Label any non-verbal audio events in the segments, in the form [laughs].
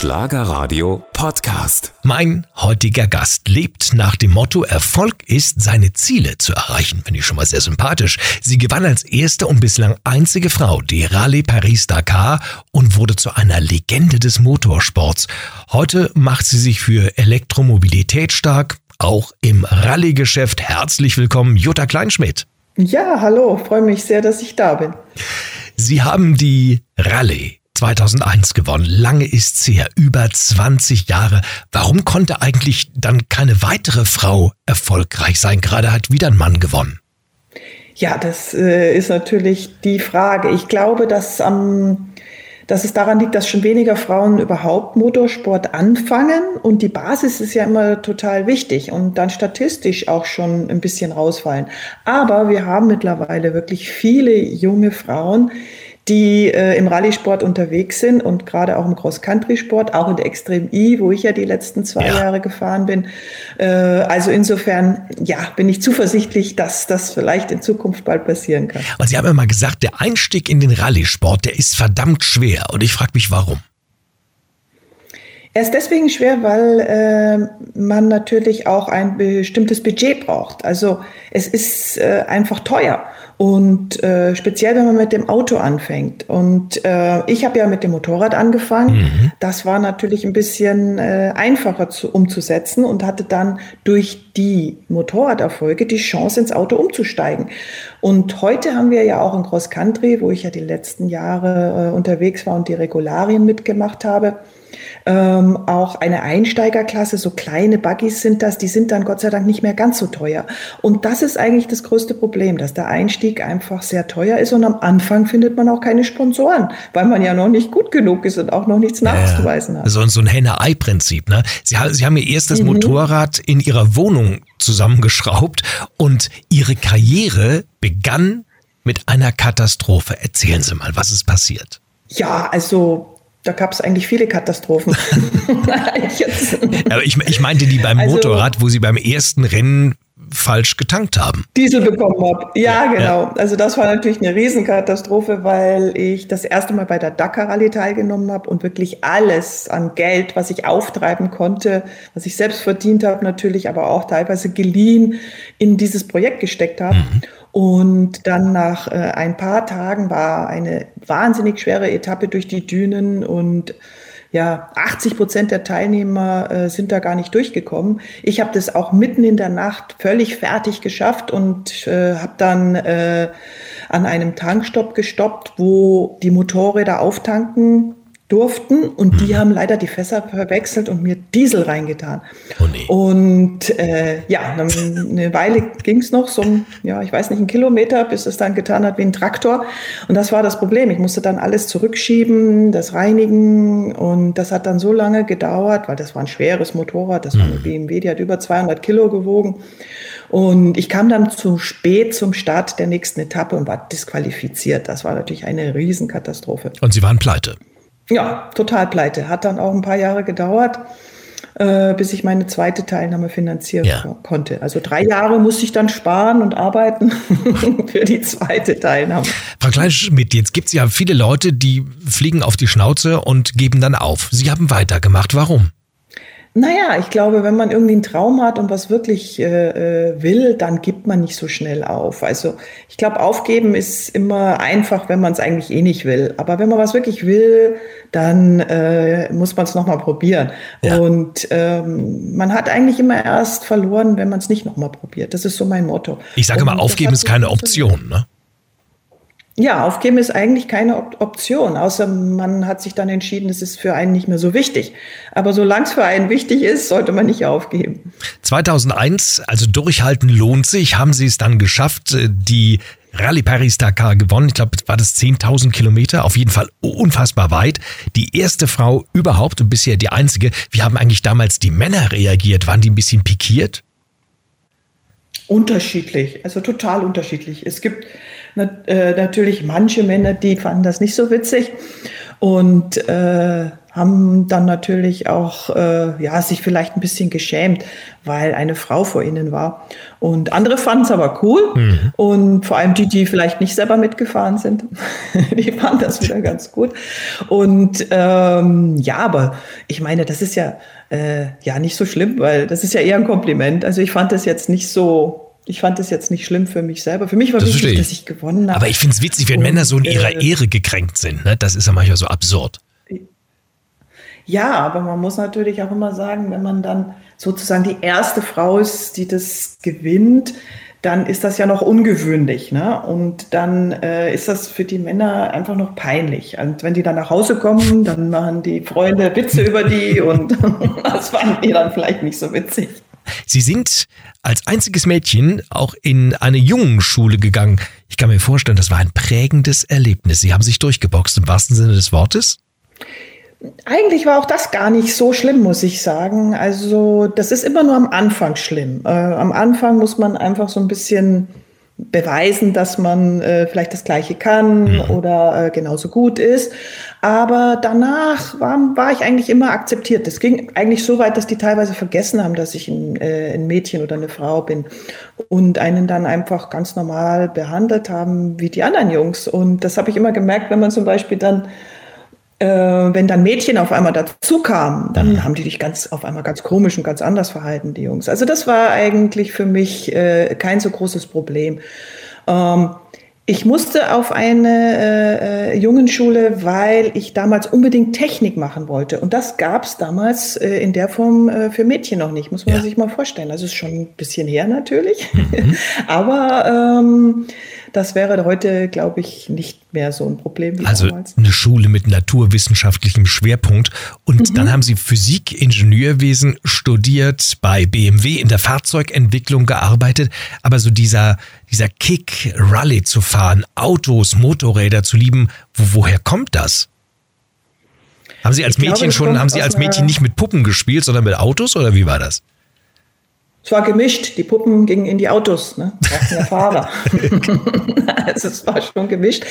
Schlagerradio Podcast. Mein heutiger Gast lebt nach dem Motto, Erfolg ist, seine Ziele zu erreichen. Finde ich schon mal sehr sympathisch. Sie gewann als erste und bislang einzige Frau die Rallye Paris-Dakar und wurde zu einer Legende des Motorsports. Heute macht sie sich für Elektromobilität stark, auch im Rallye-Geschäft. Herzlich willkommen, Jutta Kleinschmidt. Ja, hallo, freue mich sehr, dass ich da bin. Sie haben die Rallye 2001 gewonnen. Lange ist's her, über 20 Jahre. Warum konnte eigentlich dann keine weitere Frau erfolgreich sein? Gerade hat wieder ein Mann gewonnen. Ja, das äh, ist natürlich die Frage. Ich glaube, dass, ähm, dass es daran liegt, dass schon weniger Frauen überhaupt Motorsport anfangen und die Basis ist ja immer total wichtig und dann statistisch auch schon ein bisschen rausfallen. Aber wir haben mittlerweile wirklich viele junge Frauen, die äh, im Rallye-Sport unterwegs sind und gerade auch im Cross-Country-Sport, auch in der Extrem E, wo ich ja die letzten zwei ja. Jahre gefahren bin. Äh, also insofern, ja, bin ich zuversichtlich, dass das vielleicht in Zukunft bald passieren kann. Und Sie haben ja mal gesagt, der Einstieg in den Rallye-Sport, der ist verdammt schwer. Und ich frage mich, warum? Er ist deswegen schwer, weil äh, man natürlich auch ein bestimmtes Budget braucht. Also es ist äh, einfach teuer. Und äh, speziell, wenn man mit dem Auto anfängt. Und äh, ich habe ja mit dem Motorrad angefangen. Mhm. Das war natürlich ein bisschen äh, einfacher zu, umzusetzen und hatte dann durch die Motorraderfolge die Chance, ins Auto umzusteigen. Und heute haben wir ja auch in Cross Country, wo ich ja die letzten Jahre äh, unterwegs war und die Regularien mitgemacht habe, ähm, auch eine Einsteigerklasse, so kleine Buggies sind das, die sind dann Gott sei Dank nicht mehr ganz so teuer. Und das ist eigentlich das größte Problem, dass der Einstieg einfach sehr teuer ist und am Anfang findet man auch keine Sponsoren, weil man ja noch nicht gut genug ist und auch noch nichts nachzuweisen hat. So, so ein Henne-Ei-Prinzip. Ne? Sie, Sie haben Ihr erstes mhm. Motorrad in Ihrer Wohnung zusammengeschraubt und Ihre Karriere begann mit einer Katastrophe. Erzählen Sie mal, was ist passiert? Ja, also da gab es eigentlich viele Katastrophen. [laughs] [laughs] Aber ich, ich meinte die beim also, Motorrad, wo Sie beim ersten Rennen falsch getankt haben. Diesel bekommen habe. Ja, ja, genau. Ja. Also das war natürlich eine Riesenkatastrophe, weil ich das erste Mal bei der Dakar Rallye teilgenommen habe und wirklich alles an Geld, was ich auftreiben konnte, was ich selbst verdient habe, natürlich, aber auch teilweise geliehen, in dieses Projekt gesteckt habe. Mhm. Und dann nach äh, ein paar Tagen war eine wahnsinnig schwere Etappe durch die Dünen und ja, 80 Prozent der Teilnehmer äh, sind da gar nicht durchgekommen. Ich habe das auch mitten in der Nacht völlig fertig geschafft und äh, habe dann äh, an einem Tankstopp gestoppt, wo die Motorräder auftanken durften und die mhm. haben leider die Fässer verwechselt und mir Diesel reingetan. Oh nee. Und äh, ja, eine Weile ging es noch, so ja, ich weiß nicht, einen Kilometer, bis es dann getan hat wie ein Traktor. Und das war das Problem. Ich musste dann alles zurückschieben, das reinigen und das hat dann so lange gedauert, weil das war ein schweres Motorrad, das war eine mhm. BMW, die hat über 200 Kilo gewogen. Und ich kam dann zu spät zum Start der nächsten Etappe und war disqualifiziert. Das war natürlich eine Riesenkatastrophe. Und Sie waren pleite? Ja, total pleite. Hat dann auch ein paar Jahre gedauert, äh, bis ich meine zweite Teilnahme finanzieren ja. konnte. Also drei Jahre musste ich dann sparen und arbeiten [laughs] für die zweite Teilnahme. Frau Kleinschmidt, jetzt gibt es ja viele Leute, die fliegen auf die Schnauze und geben dann auf. Sie haben weitergemacht. Warum? Naja, ich glaube, wenn man irgendwie einen Traum hat und was wirklich äh, äh, will, dann gibt man nicht so schnell auf. Also ich glaube, aufgeben ist immer einfach, wenn man es eigentlich eh nicht will. Aber wenn man was wirklich will, dann äh, muss man es nochmal probieren. Ja. Und ähm, man hat eigentlich immer erst verloren, wenn man es nicht nochmal probiert. Das ist so mein Motto. Ich sage immer, aufgeben ist keine Option. Ne? Ja, aufgeben ist eigentlich keine Op Option, außer man hat sich dann entschieden, es ist für einen nicht mehr so wichtig. Aber solange es für einen wichtig ist, sollte man nicht aufgeben. 2001, also durchhalten lohnt sich, haben Sie es dann geschafft, äh, die Rallye Paris-Dakar gewonnen. Ich glaube, war das 10.000 Kilometer, auf jeden Fall unfassbar weit. Die erste Frau überhaupt und bisher die einzige. Wie haben eigentlich damals die Männer reagiert? Waren die ein bisschen pikiert? Unterschiedlich, also total unterschiedlich. Es gibt natürlich manche Männer, die fanden das nicht so witzig. Und äh, haben dann natürlich auch äh, ja sich vielleicht ein bisschen geschämt, weil eine Frau vor ihnen war. Und andere fanden es aber cool. Mhm. Und vor allem die, die vielleicht nicht selber mitgefahren sind, [laughs] die fanden das wieder ganz gut. Und ähm, ja, aber ich meine, das ist ja äh, ja nicht so schlimm, weil das ist ja eher ein Kompliment. Also ich fand das jetzt nicht so ich fand das jetzt nicht schlimm für mich selber. Für mich war das wichtig, dass ich gewonnen habe. Aber ich finde es witzig, wenn und, Männer so in ihrer äh, Ehre gekränkt sind. Ne? Das ist ja manchmal so absurd. Ja, aber man muss natürlich auch immer sagen, wenn man dann sozusagen die erste Frau ist, die das gewinnt, dann ist das ja noch ungewöhnlich. Ne? Und dann äh, ist das für die Männer einfach noch peinlich. Und wenn die dann nach Hause kommen, dann machen die Freunde Witze über die und [laughs] das fanden die dann vielleicht nicht so witzig. Sie sind als einziges Mädchen auch in eine Jungenschule gegangen. Ich kann mir vorstellen, das war ein prägendes Erlebnis. Sie haben sich durchgeboxt im wahrsten Sinne des Wortes. Eigentlich war auch das gar nicht so schlimm, muss ich sagen. Also das ist immer nur am Anfang schlimm. Äh, am Anfang muss man einfach so ein bisschen beweisen, dass man äh, vielleicht das Gleiche kann mhm. oder äh, genauso gut ist. Aber danach war, war ich eigentlich immer akzeptiert. Das ging eigentlich so weit, dass die teilweise vergessen haben, dass ich ein, äh, ein Mädchen oder eine Frau bin und einen dann einfach ganz normal behandelt haben wie die anderen Jungs. Und das habe ich immer gemerkt, wenn man zum Beispiel dann äh, wenn dann Mädchen auf einmal dazu kamen, dann mhm. haben die dich ganz auf einmal ganz komisch und ganz anders verhalten, die Jungs. Also das war eigentlich für mich äh, kein so großes Problem. Ähm, ich musste auf eine äh, äh Jungenschule, weil ich damals unbedingt Technik machen wollte. Und das gab es damals äh, in der Form äh, für Mädchen noch nicht, muss man ja. sich mal vorstellen. Also ist schon ein bisschen her natürlich. Mhm. [laughs] Aber ähm, das wäre heute, glaube ich, nicht mehr so ein Problem wie also damals. eine Schule mit naturwissenschaftlichem Schwerpunkt. Und mhm. dann haben Sie Physik, Ingenieurwesen studiert, bei BMW in der Fahrzeugentwicklung gearbeitet. Aber so dieser, dieser Kick, Rallye zu fahren, Autos, Motorräder zu lieben, wo, woher kommt das? Haben Sie als ich Mädchen glaube, schon, haben Sie als Mädchen nicht mit Puppen gespielt, sondern mit Autos oder wie war das? Es war gemischt. Die Puppen gingen in die Autos, ne? Ja Fahrer. [laughs] also es war schon gemischt.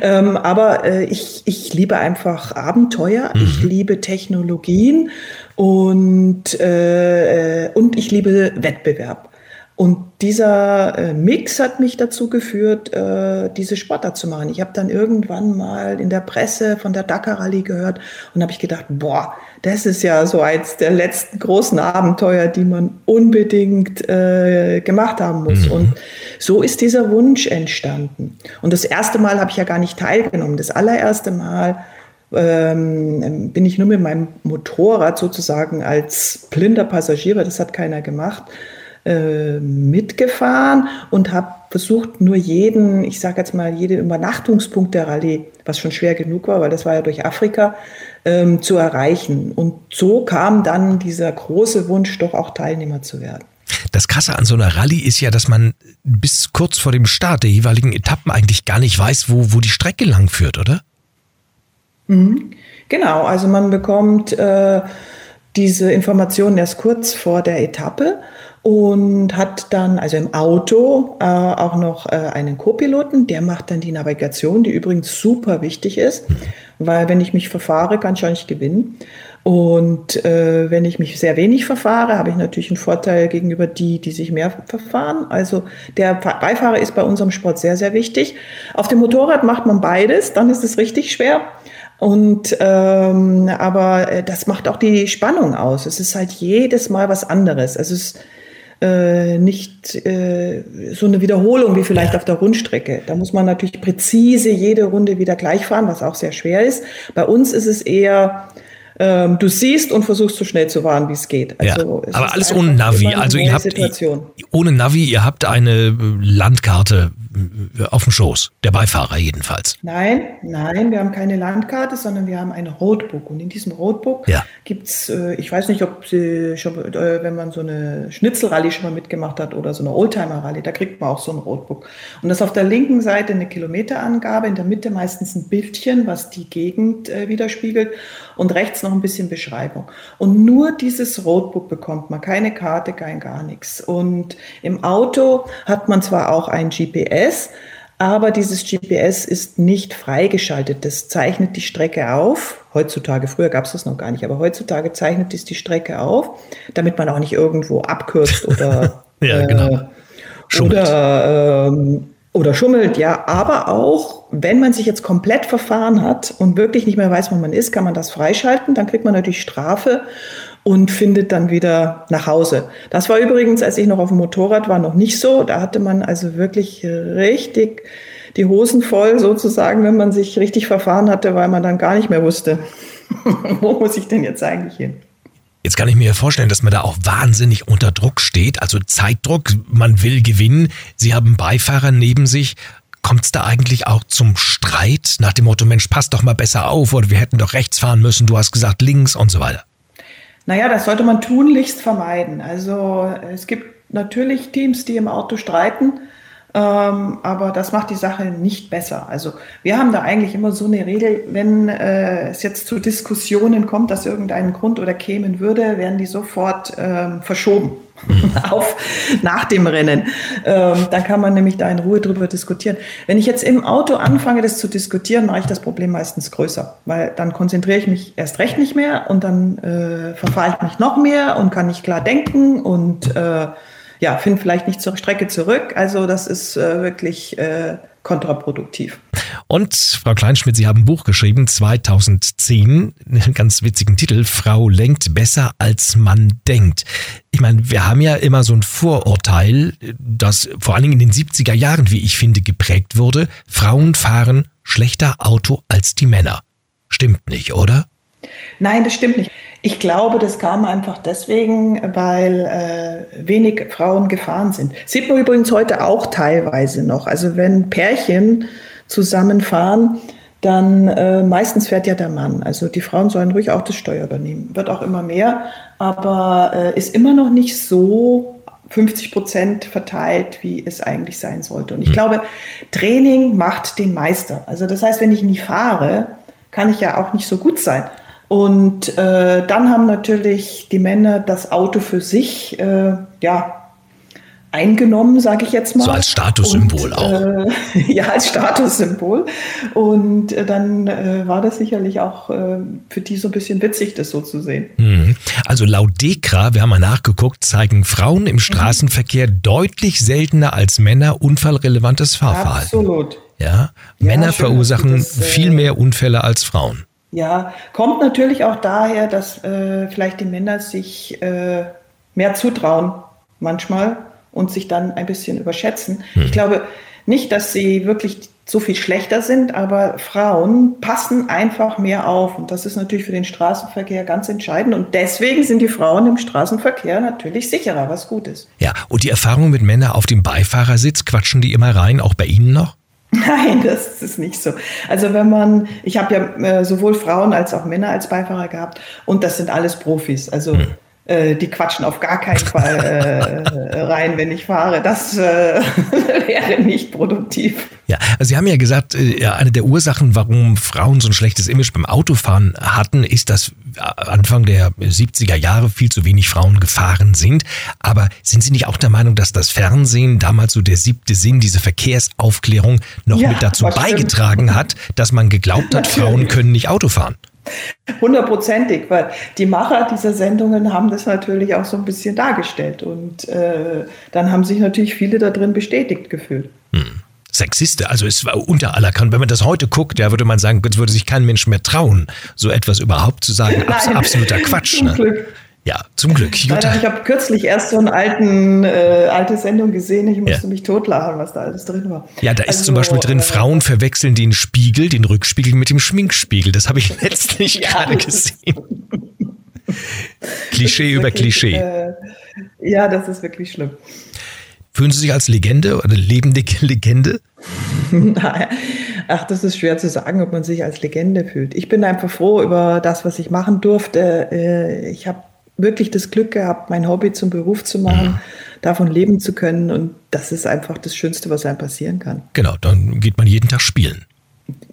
Ähm, aber äh, ich, ich liebe einfach Abenteuer. Mhm. Ich liebe Technologien und, äh, und ich liebe Wettbewerb. Und dieser äh, Mix hat mich dazu geführt, äh, diese Sportart zu machen. Ich habe dann irgendwann mal in der Presse von der Dakar Rallye gehört und habe ich gedacht, boah, das ist ja so eins der letzten großen Abenteuer, die man unbedingt äh, gemacht haben muss. Mhm. Und so ist dieser Wunsch entstanden. Und das erste Mal habe ich ja gar nicht teilgenommen. Das allererste Mal ähm, bin ich nur mit meinem Motorrad sozusagen als blinder Passagier, das hat keiner gemacht, äh, mitgefahren und habe versucht, nur jeden, ich sage jetzt mal, jeden Übernachtungspunkt der Rallye, was schon schwer genug war, weil das war ja durch Afrika, ähm, zu erreichen. Und so kam dann dieser große Wunsch, doch auch Teilnehmer zu werden. Das Krasse an so einer Rallye ist ja, dass man bis kurz vor dem Start der jeweiligen Etappen eigentlich gar nicht weiß, wo, wo die Strecke lang führt, oder? Mhm. Genau, also man bekommt äh, diese Informationen erst kurz vor der Etappe und hat dann also im Auto äh, auch noch äh, einen Co-Piloten, der macht dann die Navigation, die übrigens super wichtig ist, weil wenn ich mich verfahre, kann ich auch nicht gewinnen. Und äh, wenn ich mich sehr wenig verfahre, habe ich natürlich einen Vorteil gegenüber die, die sich mehr verfahren. Also der Beifahrer ist bei unserem Sport sehr, sehr wichtig. Auf dem Motorrad macht man beides, dann ist es richtig schwer. Und ähm, aber äh, das macht auch die Spannung aus. Es ist halt jedes Mal was anderes. Also es ist äh, nicht äh, so eine Wiederholung wie vielleicht auf der Rundstrecke. Da muss man natürlich präzise jede Runde wieder gleich fahren, was auch sehr schwer ist. Bei uns ist es eher ähm, du siehst und versuchst so schnell zu fahren, wie es geht. Also ja, aber alles ohne Navi. Also ihr habt Situation. ohne Navi, ihr habt eine Landkarte auf dem Schoß, der Beifahrer jedenfalls. Nein, nein, wir haben keine Landkarte, sondern wir haben ein Roadbook. Und in diesem Roadbook ja. gibt es, äh, ich weiß nicht, ob Sie schon, äh, wenn man so eine Schnitzelrallye schon mal mitgemacht hat oder so eine Oldtimer-Rallye, da kriegt man auch so ein Roadbook. Und das ist auf der linken Seite eine Kilometerangabe, in der Mitte meistens ein Bildchen, was die Gegend äh, widerspiegelt und rechts noch ein bisschen Beschreibung. Und nur dieses Roadbook bekommt man, keine Karte, kein gar nichts. Und im Auto hat man zwar auch ein GPS, Aber dieses GPS ist nicht freigeschaltet. Das zeichnet die Strecke auf. Heutzutage, früher gab es das noch gar nicht, aber heutzutage zeichnet es die Strecke auf, damit man auch nicht irgendwo abkürzt oder, [laughs] ja, genau. äh, oder ähm, oder schummelt, ja, aber auch, wenn man sich jetzt komplett verfahren hat und wirklich nicht mehr weiß, wo man ist, kann man das freischalten, dann kriegt man natürlich Strafe und findet dann wieder nach Hause. Das war übrigens, als ich noch auf dem Motorrad war, noch nicht so. Da hatte man also wirklich richtig die Hosen voll sozusagen, wenn man sich richtig verfahren hatte, weil man dann gar nicht mehr wusste, [laughs] wo muss ich denn jetzt eigentlich hin. Jetzt kann ich mir vorstellen, dass man da auch wahnsinnig unter Druck steht, also Zeitdruck, man will gewinnen, Sie haben Beifahrer neben sich. Kommt es da eigentlich auch zum Streit nach dem Motto, Mensch, pass doch mal besser auf oder wir hätten doch rechts fahren müssen, du hast gesagt links und so weiter? Naja, das sollte man tunlichst vermeiden. Also es gibt natürlich Teams, die im Auto streiten ähm, aber das macht die Sache nicht besser. Also wir haben da eigentlich immer so eine Regel, wenn äh, es jetzt zu Diskussionen kommt, dass irgendein Grund oder kämen würde, werden die sofort ähm, verschoben [laughs] auf nach dem Rennen. Ähm, dann kann man nämlich da in Ruhe drüber diskutieren. Wenn ich jetzt im Auto anfange, das zu diskutieren, mache ich das Problem meistens größer, weil dann konzentriere ich mich erst recht nicht mehr und dann äh, verfahre ich mich noch mehr und kann nicht klar denken und äh, ja, finden vielleicht nicht zur Strecke zurück. Also das ist äh, wirklich äh, kontraproduktiv. Und Frau Kleinschmidt, Sie haben ein Buch geschrieben, 2010, einen ganz witzigen Titel, Frau lenkt besser als man denkt. Ich meine, wir haben ja immer so ein Vorurteil, das vor allen Dingen in den 70er Jahren, wie ich finde, geprägt wurde. Frauen fahren schlechter Auto als die Männer. Stimmt nicht, oder? Nein, das stimmt nicht. Ich glaube, das kam einfach deswegen, weil äh, wenig Frauen gefahren sind. Sieht man übrigens heute auch teilweise noch. Also wenn Pärchen zusammenfahren, dann äh, meistens fährt ja der Mann. Also die Frauen sollen ruhig auch das Steuer übernehmen. Wird auch immer mehr, aber äh, ist immer noch nicht so 50 Prozent verteilt, wie es eigentlich sein sollte. Und ich glaube, Training macht den Meister. Also das heißt, wenn ich nie fahre, kann ich ja auch nicht so gut sein. Und äh, dann haben natürlich die Männer das Auto für sich, äh, ja, eingenommen, sage ich jetzt mal. So als Statussymbol auch. Äh, [laughs] ja, als Statussymbol. Und äh, dann äh, war das sicherlich auch äh, für die so ein bisschen witzig, das so zu sehen. Mhm. Also laut DEKRA, wir haben mal nachgeguckt, zeigen Frauen im Straßenverkehr mhm. deutlich seltener als Männer unfallrelevantes Fahrverhalten. Absolut. Ja, ja Männer schön, verursachen das, viel mehr Unfälle als Frauen. Ja, kommt natürlich auch daher, dass äh, vielleicht die Männer sich äh, mehr zutrauen manchmal und sich dann ein bisschen überschätzen. Hm. Ich glaube nicht, dass sie wirklich so viel schlechter sind, aber Frauen passen einfach mehr auf. Und das ist natürlich für den Straßenverkehr ganz entscheidend. Und deswegen sind die Frauen im Straßenverkehr natürlich sicherer, was gut ist. Ja, und die Erfahrung mit Männern auf dem Beifahrersitz, quatschen die immer rein, auch bei Ihnen noch? Nein, das ist nicht so. Also wenn man, ich habe ja äh, sowohl Frauen als auch Männer als Beifahrer gehabt und das sind alles Profis. Also hm. Äh, die quatschen auf gar keinen Fall äh, rein, wenn ich fahre. Das äh, [laughs] wäre nicht produktiv. Ja, also Sie haben ja gesagt, äh, eine der Ursachen, warum Frauen so ein schlechtes Image beim Autofahren hatten, ist, dass Anfang der 70er Jahre viel zu wenig Frauen gefahren sind. Aber sind Sie nicht auch der Meinung, dass das Fernsehen, damals so der siebte Sinn, diese Verkehrsaufklärung, noch ja, mit dazu beigetragen stimmt. hat, dass man geglaubt hat, Frauen können nicht Auto fahren? Hundertprozentig, weil die Macher dieser Sendungen haben das natürlich auch so ein bisschen dargestellt. Und äh, dann haben sich natürlich viele da drin bestätigt gefühlt. Hm. Sexiste. Also es war unter aller Kanten. Wenn man das heute guckt, ja, würde man sagen, es würde sich kein Mensch mehr trauen, so etwas überhaupt zu sagen. Abs absoluter Quatsch. Zum ne? Glück. Ja, zum Glück. Jutta. Ich habe kürzlich erst so eine alten, äh, alte Sendung gesehen. Ich musste ja. mich totlachen, was da alles drin war. Ja, da ist also, zum Beispiel drin, äh, Frauen verwechseln den Spiegel, den Rückspiegel mit dem Schminkspiegel. Das habe ich [laughs] letztlich ja, gerade gesehen. [laughs] Klischee über wirklich, Klischee. Äh, ja, das ist wirklich schlimm. Fühlen Sie sich als Legende oder lebende Legende? [laughs] Ach, das ist schwer zu sagen, ob man sich als Legende fühlt. Ich bin einfach froh über das, was ich machen durfte. Äh, ich habe wirklich das Glück gehabt, mein Hobby zum Beruf zu machen, davon leben zu können. Und das ist einfach das Schönste, was einem passieren kann. Genau, dann geht man jeden Tag spielen.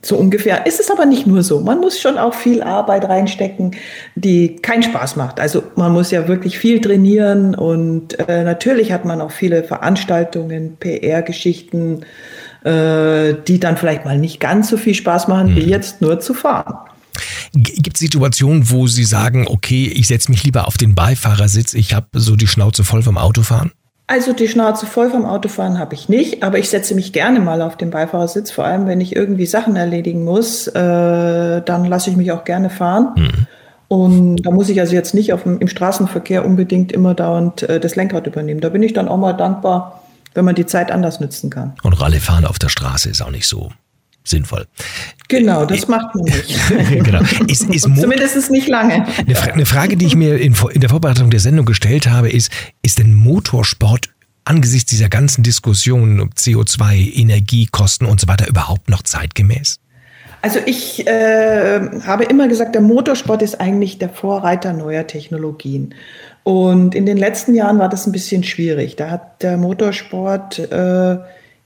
So ungefähr. Ist es aber nicht nur so. Man muss schon auch viel Arbeit reinstecken, die keinen Spaß macht. Also man muss ja wirklich viel trainieren und äh, natürlich hat man auch viele Veranstaltungen, PR-Geschichten, äh, die dann vielleicht mal nicht ganz so viel Spaß machen, mhm. wie jetzt nur zu fahren. Gibt es Situationen, wo Sie sagen, okay, ich setze mich lieber auf den Beifahrersitz, ich habe so die Schnauze voll vom Autofahren? Also die Schnauze voll vom Autofahren habe ich nicht, aber ich setze mich gerne mal auf den Beifahrersitz, vor allem wenn ich irgendwie Sachen erledigen muss, äh, dann lasse ich mich auch gerne fahren. Mhm. Und da muss ich also jetzt nicht auf dem, im Straßenverkehr unbedingt immer dauernd äh, das Lenkrad übernehmen. Da bin ich dann auch mal dankbar, wenn man die Zeit anders nützen kann. Und Rallyfahren auf der Straße ist auch nicht so sinnvoll. Genau, das äh, macht man nicht. [laughs] genau. Ist, ist Zumindest nicht lange. Eine, Fra eine, Frage, die ich mir in, in der Vorbereitung der Sendung gestellt habe, ist, ist denn Motorsport angesichts dieser ganzen Diskussionen um CO2, Energiekosten und so weiter überhaupt noch zeitgemäß? Also ich äh, habe immer gesagt, der Motorsport ist eigentlich der Vorreiter neuer Technologien. Und in den letzten Jahren war das ein bisschen schwierig. Da hat der Motorsport äh,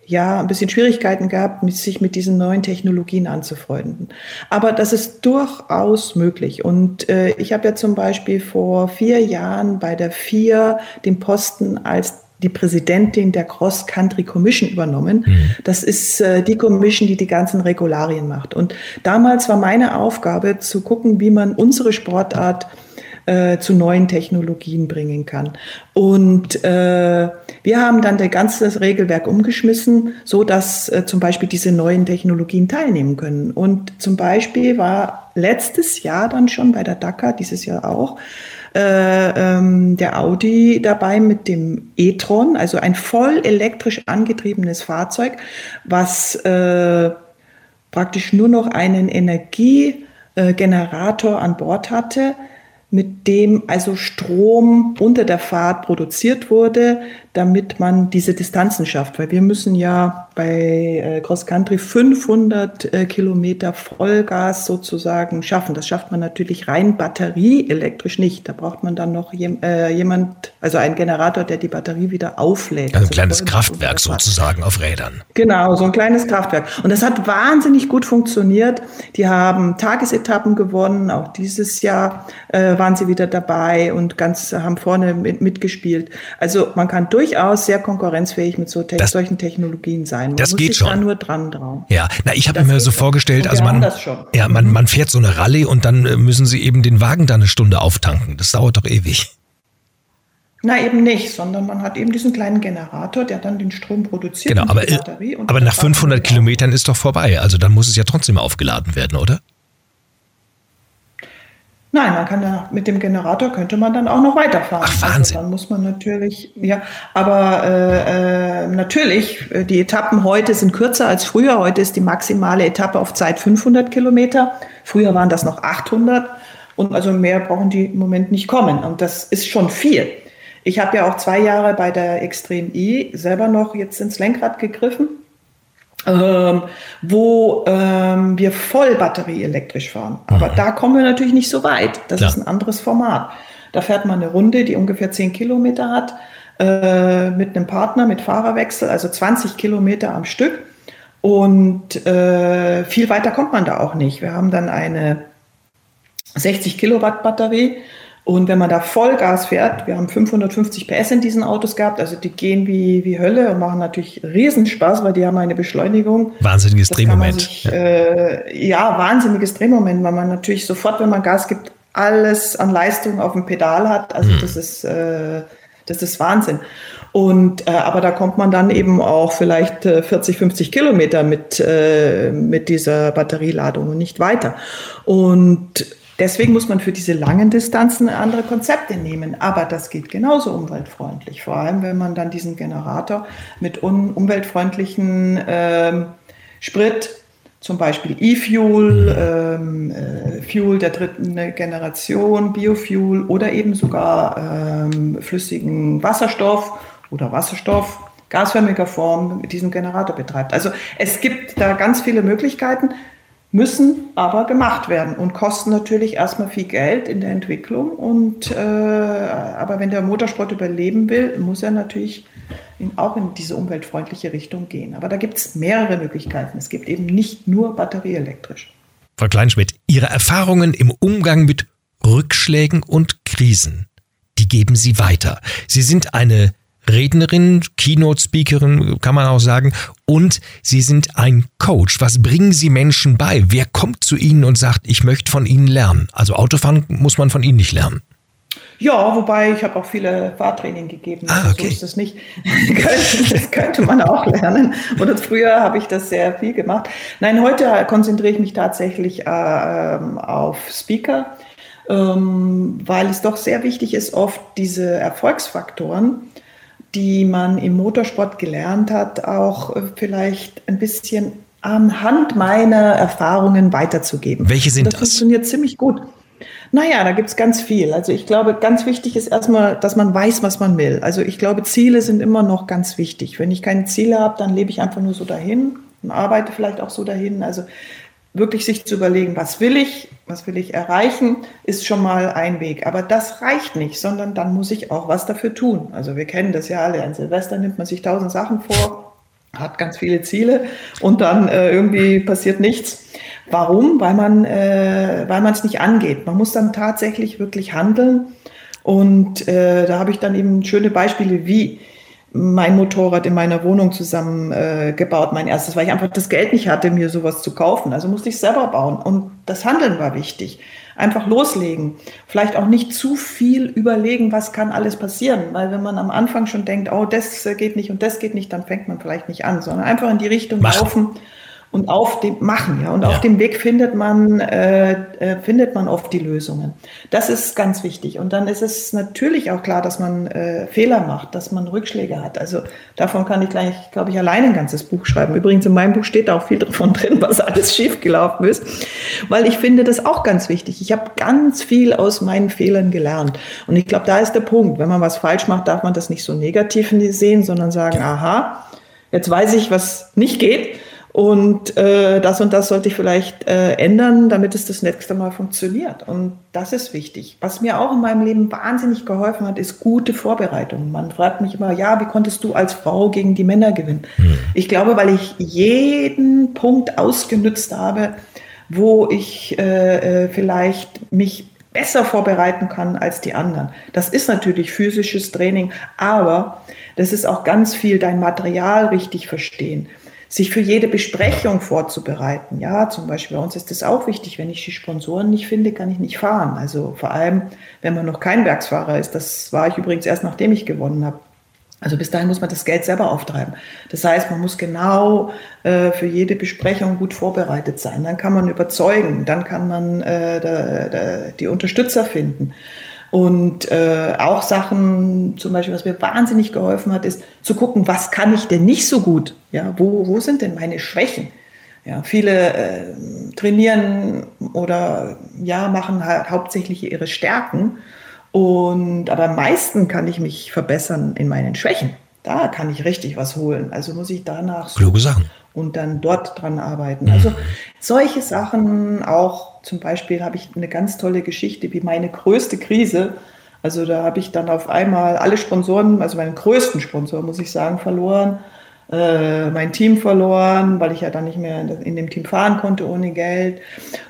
ja ein bisschen Schwierigkeiten gehabt, sich mit diesen neuen Technologien anzufreunden. Aber das ist durchaus möglich. Und äh, ich habe ja zum Beispiel vor vier Jahren bei der FIA den Posten als die Präsidentin der Cross Country Commission übernommen. Mhm. Das ist äh, die Commission, die die ganzen Regularien macht. Und damals war meine Aufgabe zu gucken, wie man unsere Sportart äh, zu neuen Technologien bringen kann. Und äh, wir haben dann das ganze Regelwerk umgeschmissen, so dass äh, zum Beispiel diese neuen Technologien teilnehmen können. Und zum Beispiel war letztes Jahr dann schon bei der Dakar, dieses Jahr auch, äh, ähm, der Audi dabei mit dem e-tron, also ein voll elektrisch angetriebenes Fahrzeug, was äh, praktisch nur noch einen Energiegenerator an Bord hatte, mit dem also Strom unter der Fahrt produziert wurde, damit man diese Distanzen schafft. Weil wir müssen ja bei äh, Cross Country 500 äh, Kilometer Vollgas sozusagen schaffen. Das schafft man natürlich rein batterieelektrisch nicht. Da braucht man dann noch äh, jemand, also einen Generator, der die Batterie wieder auflädt. Also ein kleines Kraftwerk sozusagen auf Rädern. Genau, so ein kleines Kraftwerk. Und das hat wahnsinnig gut funktioniert. Die haben Tagesetappen gewonnen. Auch dieses Jahr waren sie wieder dabei und ganz haben vorne mit, mitgespielt. Also man kann durch durchaus sehr konkurrenzfähig mit so te solchen Technologien sein. Man das geht schon. Da nur dran drauf. Ja, na, ich habe mir so vorgestellt, also man, ja, man, man fährt so eine Rallye und dann äh, müssen sie eben den Wagen da eine Stunde auftanken. Das dauert doch ewig. Na, eben nicht, sondern man hat eben diesen kleinen Generator, der dann den Strom produziert. Genau, aber, aber nach 500 Kilometern ist doch vorbei. Also dann muss es ja trotzdem aufgeladen werden, oder? Nein, man kann ja mit dem Generator könnte man dann auch noch weiterfahren. Ach, Wahnsinn. Also dann muss man natürlich, ja, aber äh, äh, natürlich, äh, die Etappen heute sind kürzer als früher. Heute ist die maximale Etappe auf Zeit 500 Kilometer. Früher waren das noch 800 und also mehr brauchen die im Moment nicht kommen. Und das ist schon viel. Ich habe ja auch zwei Jahre bei der Extrem E selber noch jetzt ins Lenkrad gegriffen ähm, wo ähm, wir voll batterieelektrisch fahren. Aber mhm. da kommen wir natürlich nicht so weit. Das Klar. ist ein anderes Format. Da fährt man eine Runde, die ungefähr 10 Kilometer hat, äh, mit einem Partner, mit Fahrerwechsel, also 20 Kilometer am Stück. Und äh, viel weiter kommt man da auch nicht. Wir haben dann eine 60 Kilowatt Batterie und wenn man da Vollgas fährt, wir haben 550 PS in diesen Autos gehabt, also die gehen wie, wie Hölle und machen natürlich Riesenspaß, weil die haben eine Beschleunigung. Wahnsinniges Drehmoment. Sich, ja. Äh, ja, wahnsinniges Drehmoment, weil man natürlich sofort, wenn man Gas gibt, alles an Leistung auf dem Pedal hat. Also hm. das ist, äh, das ist Wahnsinn. Und äh, aber da kommt man dann eben auch vielleicht äh, 40, 50 Kilometer mit, äh, mit dieser Batterieladung und nicht weiter. Und Deswegen muss man für diese langen Distanzen andere Konzepte nehmen. Aber das geht genauso umweltfreundlich. Vor allem, wenn man dann diesen Generator mit un umweltfreundlichen ähm, Sprit, zum Beispiel E-Fuel, ähm, äh, Fuel der dritten Generation, Biofuel oder eben sogar ähm, flüssigen Wasserstoff oder Wasserstoff, gasförmiger Form mit diesem Generator betreibt. Also es gibt da ganz viele Möglichkeiten müssen aber gemacht werden und kosten natürlich erstmal viel Geld in der Entwicklung. Und äh, aber wenn der Motorsport überleben will, muss er natürlich in, auch in diese umweltfreundliche Richtung gehen. Aber da gibt es mehrere Möglichkeiten. Es gibt eben nicht nur batterieelektrisch. Frau Kleinschmidt, Ihre Erfahrungen im Umgang mit Rückschlägen und Krisen, die geben Sie weiter. Sie sind eine Rednerin, Keynote-Speakerin, kann man auch sagen. Und Sie sind ein Coach. Was bringen Sie Menschen bei? Wer kommt zu Ihnen und sagt, ich möchte von Ihnen lernen? Also Autofahren muss man von Ihnen nicht lernen. Ja, wobei ich habe auch viele Fahrtraining gegeben. Ah, okay. So ist das nicht. [laughs] das könnte man auch lernen. Oder früher habe ich das sehr viel gemacht. Nein, heute konzentriere ich mich tatsächlich äh, ähm, auf Speaker, ähm, weil es doch sehr wichtig ist, oft diese Erfolgsfaktoren, die man im Motorsport gelernt hat, auch äh, vielleicht ein bisschen anhand meiner Erfahrungen weiterzugeben. Welche sind das? Das funktioniert ziemlich gut. Naja, da gibt's ganz viel. Also ich glaube, ganz wichtig ist erstmal, dass man weiß, was man will. Also ich glaube, Ziele sind immer noch ganz wichtig. Wenn ich keine Ziele habe, dann lebe ich einfach nur so dahin und arbeite vielleicht auch so dahin. Also wirklich sich zu überlegen, was will ich, was will ich erreichen, ist schon mal ein Weg. Aber das reicht nicht, sondern dann muss ich auch was dafür tun. Also wir kennen das ja alle. An Silvester nimmt man sich tausend Sachen vor, hat ganz viele Ziele und dann äh, irgendwie passiert nichts. Warum? Weil man äh, weil man es nicht angeht. Man muss dann tatsächlich wirklich handeln. Und äh, da habe ich dann eben schöne Beispiele, wie mein Motorrad in meiner Wohnung zusammengebaut, äh, mein erstes, weil ich einfach das Geld nicht hatte, mir sowas zu kaufen. Also musste ich selber bauen. Und das Handeln war wichtig. Einfach loslegen. Vielleicht auch nicht zu viel überlegen, was kann alles passieren. Weil wenn man am Anfang schon denkt, oh, das geht nicht und das geht nicht, dann fängt man vielleicht nicht an, sondern einfach in die Richtung Machen. laufen und auf dem machen, ja. Und Ja. auf dem Weg findet man, äh, äh, findet man oft die Lösungen. Das ist ganz wichtig. Und dann ist es natürlich auch klar, dass man äh, Fehler macht, dass man Rückschläge hat. Also davon kann ich gleich, glaube ich, alleine ein ganzes Buch schreiben. Übrigens in meinem Buch steht da auch viel davon drin, was alles [laughs] schiefgelaufen ist. Weil ich finde das auch ganz wichtig. Ich habe ganz viel aus meinen Fehlern gelernt. Und ich glaube, da ist der Punkt. Wenn man was falsch macht, darf man das nicht so negativ sehen, sondern sagen, aha, jetzt weiß ich, was nicht geht. Und äh, das und das sollte ich vielleicht äh, ändern, damit es das nächste Mal funktioniert. Und das ist wichtig. Was mir auch in meinem Leben wahnsinnig geholfen hat, ist gute Vorbereitung. Man fragt mich immer, ja, wie konntest du als Frau gegen die Männer gewinnen? Ich glaube, weil ich jeden Punkt ausgenutzt habe, wo ich äh, äh, vielleicht mich besser vorbereiten kann als die anderen. Das ist natürlich physisches Training, aber das ist auch ganz viel dein Material richtig verstehen sich für jede Besprechung vorzubereiten. Ja, zum Beispiel bei uns ist das auch wichtig. Wenn ich die Sponsoren nicht finde, kann ich nicht fahren. Also vor allem, wenn man noch kein Werksfahrer ist. Das war ich übrigens erst, nachdem ich gewonnen habe. Also bis dahin muss man das Geld selber auftreiben. Das heißt, man muss genau äh, für jede Besprechung gut vorbereitet sein. Dann kann man überzeugen, dann kann man äh, da, da, die Unterstützer finden. Und äh, auch Sachen, zum Beispiel, was mir wahnsinnig geholfen hat, ist zu gucken, was kann ich denn nicht so gut? Ja, wo, wo sind denn meine Schwächen? Ja, viele äh, trainieren oder ja, machen halt hauptsächlich ihre Stärken. Und aber am meisten kann ich mich verbessern in meinen Schwächen. Da kann ich richtig was holen. Also muss ich danach Kluge Sachen. und dann dort dran arbeiten. Also solche Sachen auch, zum Beispiel habe ich eine ganz tolle Geschichte wie meine größte Krise. Also da habe ich dann auf einmal alle Sponsoren, also meinen größten Sponsor, muss ich sagen, verloren. Äh, mein Team verloren, weil ich ja dann nicht mehr in, in dem Team fahren konnte ohne Geld.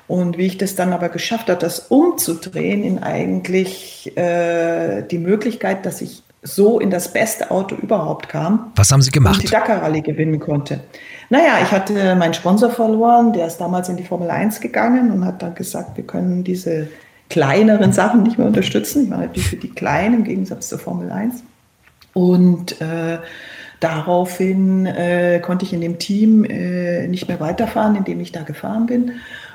Und wie ich das dann aber geschafft habe, das umzudrehen in eigentlich äh, die Möglichkeit, dass ich so in das beste Auto überhaupt kam Was haben Sie und die gemacht? Dakar Rallye gewinnen konnte. Naja, ich hatte meinen Sponsor verloren, der ist damals in die Formel 1 gegangen und hat dann gesagt, wir können diese kleineren Sachen nicht mehr unterstützen. Ich war natürlich für die Kleinen im Gegensatz zur Formel 1. Und äh, daraufhin äh, konnte ich in dem Team äh, nicht mehr weiterfahren, in dem ich da gefahren bin.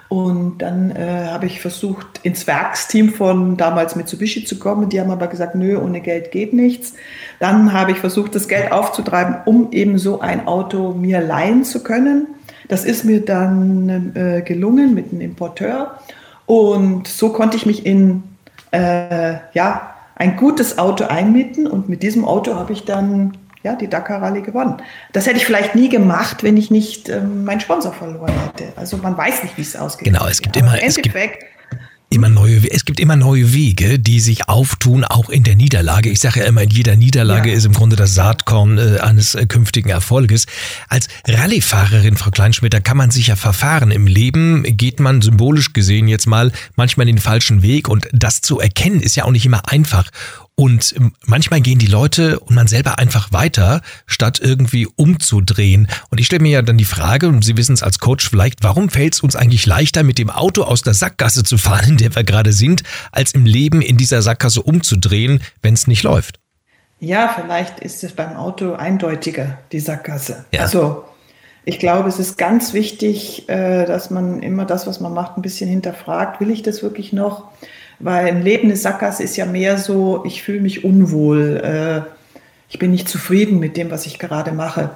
Und dann äh, habe ich versucht, ins Werksteam von damals Mitsubishi zu kommen. Die haben aber gesagt, nö, ohne Geld geht nichts. Dann habe ich versucht, das Geld aufzutreiben, um eben so ein Auto mir leihen zu können. Das ist mir dann äh, gelungen mit einem Importeur. Und so konnte ich mich in äh, ja, ein gutes Auto einmieten. Und mit diesem Auto habe ich dann ja, die Dakar Rallye gewonnen. Das hätte ich vielleicht nie gemacht, wenn ich nicht ähm, meinen Sponsor verloren hätte. Also man weiß nicht, wie es ausgeht. Genau, es gibt immer- Im es gibt- Immer neue, es gibt immer neue Wege, die sich auftun, auch in der Niederlage. Ich sage ja immer, in jeder Niederlage Ja. ist im Grunde das Saatkorn äh, eines äh, künftigen Erfolges. Als Rallyefahrerin, Frau Kleinschmidt, kann man sich ja verfahren. Im Leben geht man symbolisch gesehen jetzt mal manchmal den falschen Weg und das zu erkennen ist ja auch nicht immer einfach. Und ähm, manchmal gehen die Leute und man selber einfach weiter, statt irgendwie umzudrehen. Und ich stelle mir ja dann die Frage, und Sie wissen es als Coach vielleicht, warum fällt es uns eigentlich leichter, mit dem Auto aus der Sackgasse zu fahren, in der wir gerade sind, als im Leben in dieser Sackgasse umzudrehen, wenn es nicht läuft? Ja, vielleicht ist es beim Auto eindeutiger, die Sackgasse. Ja. Also ich glaube, es ist ganz wichtig, äh, dass man immer das, was man macht, ein bisschen hinterfragt. Will ich das wirklich noch? Weil ein Leben des Sackgasse ist ja mehr so, ich fühle mich unwohl, äh, ich bin nicht zufrieden mit dem, was ich gerade mache.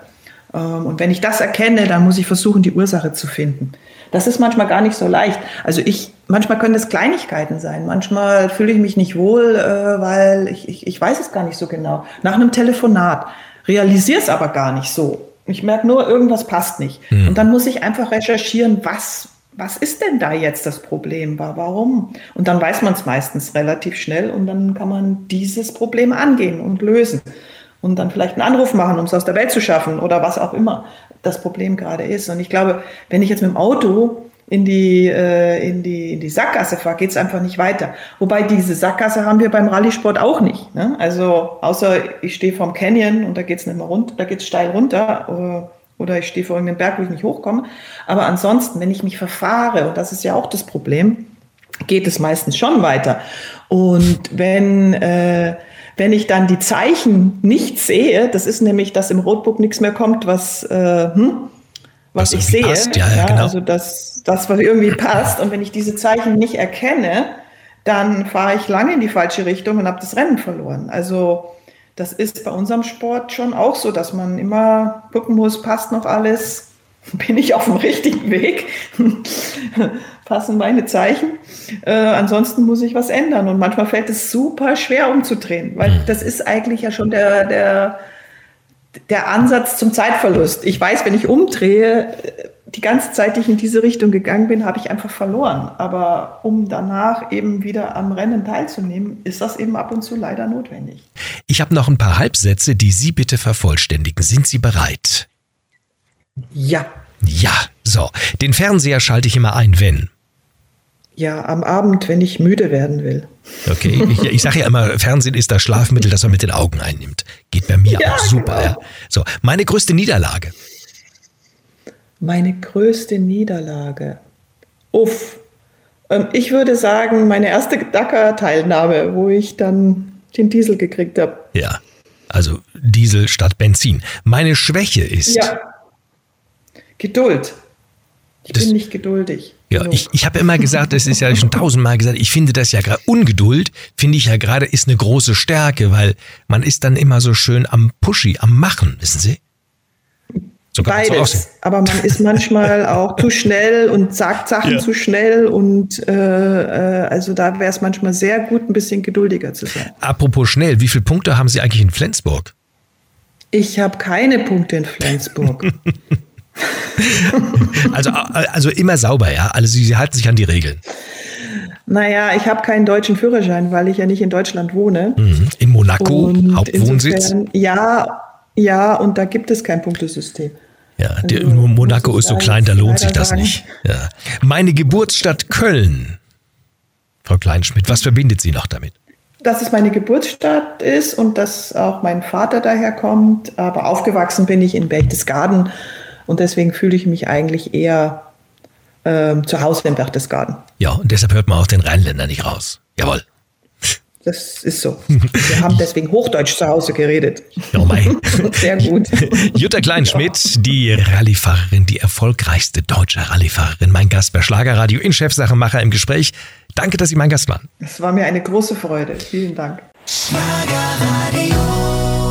Ähm, und wenn ich das erkenne, dann muss ich versuchen, die Ursache zu finden. Das ist manchmal gar nicht so leicht. Also ich, manchmal können das Kleinigkeiten sein. Manchmal fühle ich mich nicht wohl, äh, weil ich, ich, ich weiß es gar nicht so genau. Nach einem Telefonat realisiere es aber gar nicht so. Ich merke nur, irgendwas passt nicht. Mhm. Und dann muss ich einfach recherchieren, was, was ist denn da jetzt das Problem? Warum? Und dann weiß man es meistens relativ schnell und dann kann man dieses Problem angehen und lösen. Und dann vielleicht einen Anruf machen, um es aus der Welt zu schaffen oder was auch immer das Problem gerade ist. Und ich glaube, wenn ich jetzt mit dem Auto in die, äh, in die, in die Sackgasse fahre, geht es einfach nicht weiter. Wobei diese Sackgasse haben wir beim Rallye-Sport auch nicht. Ne? Also außer ich stehe vorm Canyon und da geht es nicht mehr runter, da geht es steil runter. Äh, oder ich stehe vor irgendeinem Berg, wo ich nicht hochkomme. Aber ansonsten, wenn ich mich verfahre, und das ist ja auch das Problem, geht es meistens schon weiter. Und wenn, äh, wenn ich dann die Zeichen nicht sehe, das ist nämlich, dass im Roadbook nichts mehr kommt, was, äh, hm, was, was ich sehe. Passt. Ja, ja, genau. Also das, das, was irgendwie passt. Und wenn ich diese Zeichen nicht erkenne, dann fahre ich lange in die falsche Richtung und habe das Rennen verloren. Also das ist bei unserem Sport schon auch so, dass man immer gucken muss, passt noch alles, [laughs] bin ich auf dem richtigen Weg, [laughs] passen meine Zeichen. Äh, ansonsten muss ich was ändern. Und manchmal fällt es super schwer umzudrehen, weil mhm. das ist eigentlich ja schon der, der, der Ansatz zum Zeitverlust. Ich weiß, wenn ich umdrehe, die ganze Zeit, die ich in diese Richtung gegangen bin, habe ich einfach verloren. Aber um danach eben wieder am Rennen teilzunehmen, ist das eben ab und zu leider notwendig. Ich habe noch ein paar Halbsätze, die Sie bitte vervollständigen. Sind Sie bereit? Ja. Ja, so. Den Fernseher schalte ich immer ein, wenn. Ja, am Abend, wenn ich müde werden will. Okay, ich, ich sage ja immer, Fernsehen ist das Schlafmittel, das man mit den Augen einnimmt. Geht bei mir ja, auch super. Genau. Ja. So, meine größte Niederlage. Meine größte Niederlage. Uff. Ähm, ich würde sagen, meine erste Dakar-Teilnahme, wo ich dann den Diesel gekriegt habe. Ja, also Diesel statt Benzin. Meine Schwäche ist. Ja. Geduld. Ich das, bin nicht geduldig. Ja, ich, ich habe immer gesagt, das ist ja schon tausendmal gesagt, ich finde das ja gerade, Ungeduld finde ich ja gerade ist eine große Stärke, weil man ist dann immer so schön am Pushy, am Machen, wissen Sie? So Beides. Aber man ist manchmal [laughs] auch zu schnell und sagt Sachen ja. zu schnell und äh, äh also da wäre es manchmal sehr gut, ein bisschen geduldiger zu sein. Apropos schnell, wie viele Punkte haben Sie eigentlich in Flensburg? Ich habe keine Punkte in Flensburg. [laughs] also, also immer sauber, ja. Also Sie, halten sich an die Regeln. Naja, ich habe keinen deutschen Führerschein, weil ich ja nicht in Deutschland wohne. Mhm. In Monaco, und Hauptwohnsitz? ja, ja, und da gibt es kein Punktesystem. Ja, also, Monaco ist so klein, da lohnt sich das sagen. nicht. Ja. Meine Geburtsstadt Köln. Frau Kleinschmidt, was verbindet Sie noch damit? Dass es meine Geburtsstadt ist und dass auch mein Vater daherkommt. Aber aufgewachsen bin ich in Berchtesgaden und deswegen fühle ich mich eigentlich eher ähm, zu Hause in Berchtesgaden. Ja, und deshalb hört man auch den Rheinländer nicht raus. Jawohl. Das ist so. Wir haben deswegen Hochdeutsch zu Hause geredet. Oh mein. [laughs] Sehr gut. Jutta Kleinschmidt, die Rallyefahrerin, die erfolgreichste deutsche Rallyefahrerin, mein Gast bei Schlagerradio in Chefsachemacher im Gespräch. Danke, dass Sie mein Gast waren. Es war mir eine große Freude. Vielen Dank. Schlagerradio.